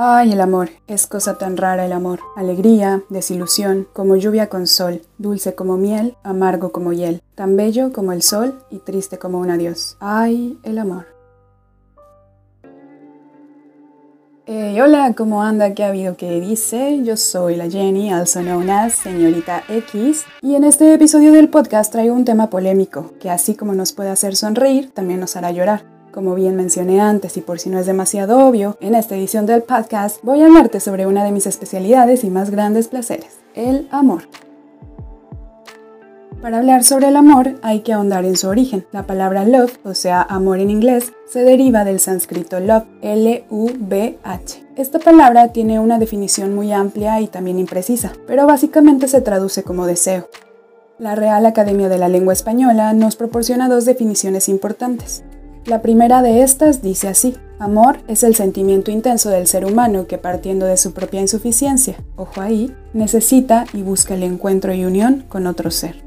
Ay, el amor, es cosa tan rara el amor. Alegría, desilusión, como lluvia con sol, dulce como miel, amargo como hiel, tan bello como el sol y triste como un adiós. Ay, el amor. hola, ¿cómo anda? ¿Qué ha habido? ¿Qué dice? Yo soy la Jenny, also known as Señorita X, y en este episodio del podcast traigo un tema polémico, que así como nos puede hacer sonreír, también nos hará llorar. Como bien mencioné antes y por si no es demasiado obvio, en esta edición del podcast voy a hablarte sobre una de mis especialidades y más grandes placeres, el amor. Para hablar sobre el amor hay que ahondar en su origen. La palabra love, o sea, amor en inglés, se deriva del sánscrito love, L-U-B-H. Esta palabra tiene una definición muy amplia y también imprecisa, pero básicamente se traduce como deseo. La Real Academia de la Lengua Española nos proporciona dos definiciones importantes. La primera de estas dice así, amor es el sentimiento intenso del ser humano que partiendo de su propia insuficiencia, ojo ahí, necesita y busca el encuentro y unión con otro ser.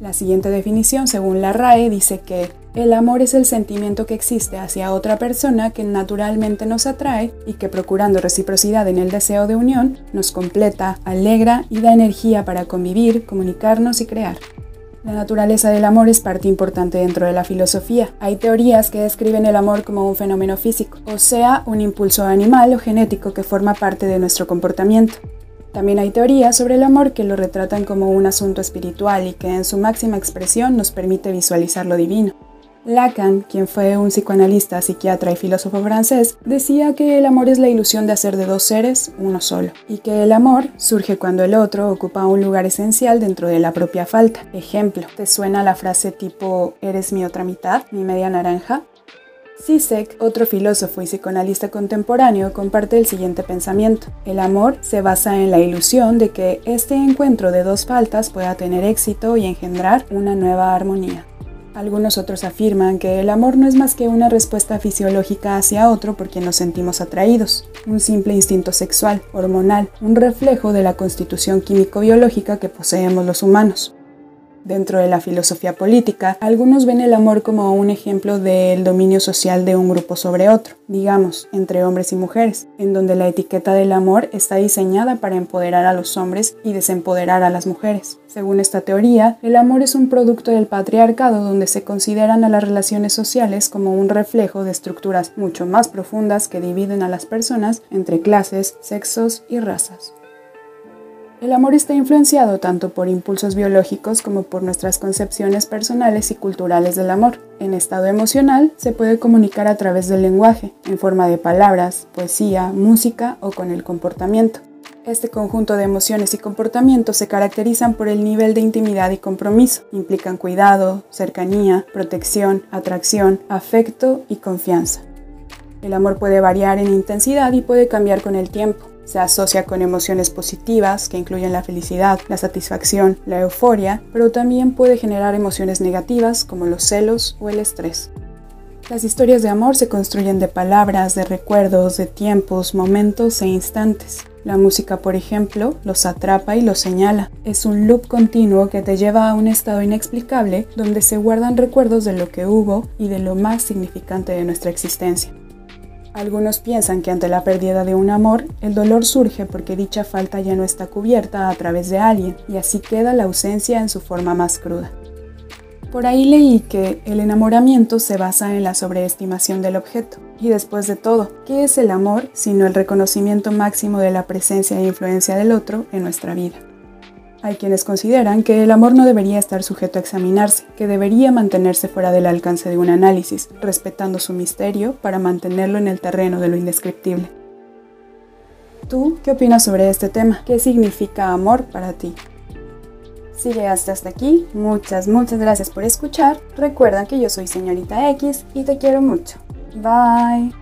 La siguiente definición, según la RAE, dice que el amor es el sentimiento que existe hacia otra persona que naturalmente nos atrae y que procurando reciprocidad en el deseo de unión, nos completa, alegra y da energía para convivir, comunicarnos y crear. La naturaleza del amor es parte importante dentro de la filosofía. Hay teorías que describen el amor como un fenómeno físico, o sea, un impulso animal o genético que forma parte de nuestro comportamiento. También hay teorías sobre el amor que lo retratan como un asunto espiritual y que en su máxima expresión nos permite visualizar lo divino. Lacan, quien fue un psicoanalista, psiquiatra y filósofo francés, decía que el amor es la ilusión de hacer de dos seres uno solo, y que el amor surge cuando el otro ocupa un lugar esencial dentro de la propia falta. Ejemplo, ¿te suena la frase tipo ¿eres mi otra mitad, mi media naranja? Sisek, otro filósofo y psicoanalista contemporáneo, comparte el siguiente pensamiento. El amor se basa en la ilusión de que este encuentro de dos faltas pueda tener éxito y engendrar una nueva armonía. Algunos otros afirman que el amor no es más que una respuesta fisiológica hacia otro por quien nos sentimos atraídos, un simple instinto sexual, hormonal, un reflejo de la constitución químico-biológica que poseemos los humanos. Dentro de la filosofía política, algunos ven el amor como un ejemplo del dominio social de un grupo sobre otro, digamos, entre hombres y mujeres, en donde la etiqueta del amor está diseñada para empoderar a los hombres y desempoderar a las mujeres. Según esta teoría, el amor es un producto del patriarcado donde se consideran a las relaciones sociales como un reflejo de estructuras mucho más profundas que dividen a las personas entre clases, sexos y razas. El amor está influenciado tanto por impulsos biológicos como por nuestras concepciones personales y culturales del amor. En estado emocional se puede comunicar a través del lenguaje, en forma de palabras, poesía, música o con el comportamiento. Este conjunto de emociones y comportamientos se caracterizan por el nivel de intimidad y compromiso. Implican cuidado, cercanía, protección, atracción, afecto y confianza. El amor puede variar en intensidad y puede cambiar con el tiempo. Se asocia con emociones positivas que incluyen la felicidad, la satisfacción, la euforia, pero también puede generar emociones negativas como los celos o el estrés. Las historias de amor se construyen de palabras, de recuerdos, de tiempos, momentos e instantes. La música, por ejemplo, los atrapa y los señala. Es un loop continuo que te lleva a un estado inexplicable donde se guardan recuerdos de lo que hubo y de lo más significante de nuestra existencia. Algunos piensan que ante la pérdida de un amor, el dolor surge porque dicha falta ya no está cubierta a través de alguien y así queda la ausencia en su forma más cruda. Por ahí leí que el enamoramiento se basa en la sobreestimación del objeto. Y después de todo, ¿qué es el amor sino el reconocimiento máximo de la presencia e influencia del otro en nuestra vida? Hay quienes consideran que el amor no debería estar sujeto a examinarse, que debería mantenerse fuera del alcance de un análisis, respetando su misterio para mantenerlo en el terreno de lo indescriptible. ¿Tú qué opinas sobre este tema? ¿Qué significa amor para ti? Si llegaste hasta aquí, muchas, muchas gracias por escuchar. Recuerda que yo soy señorita X y te quiero mucho. Bye.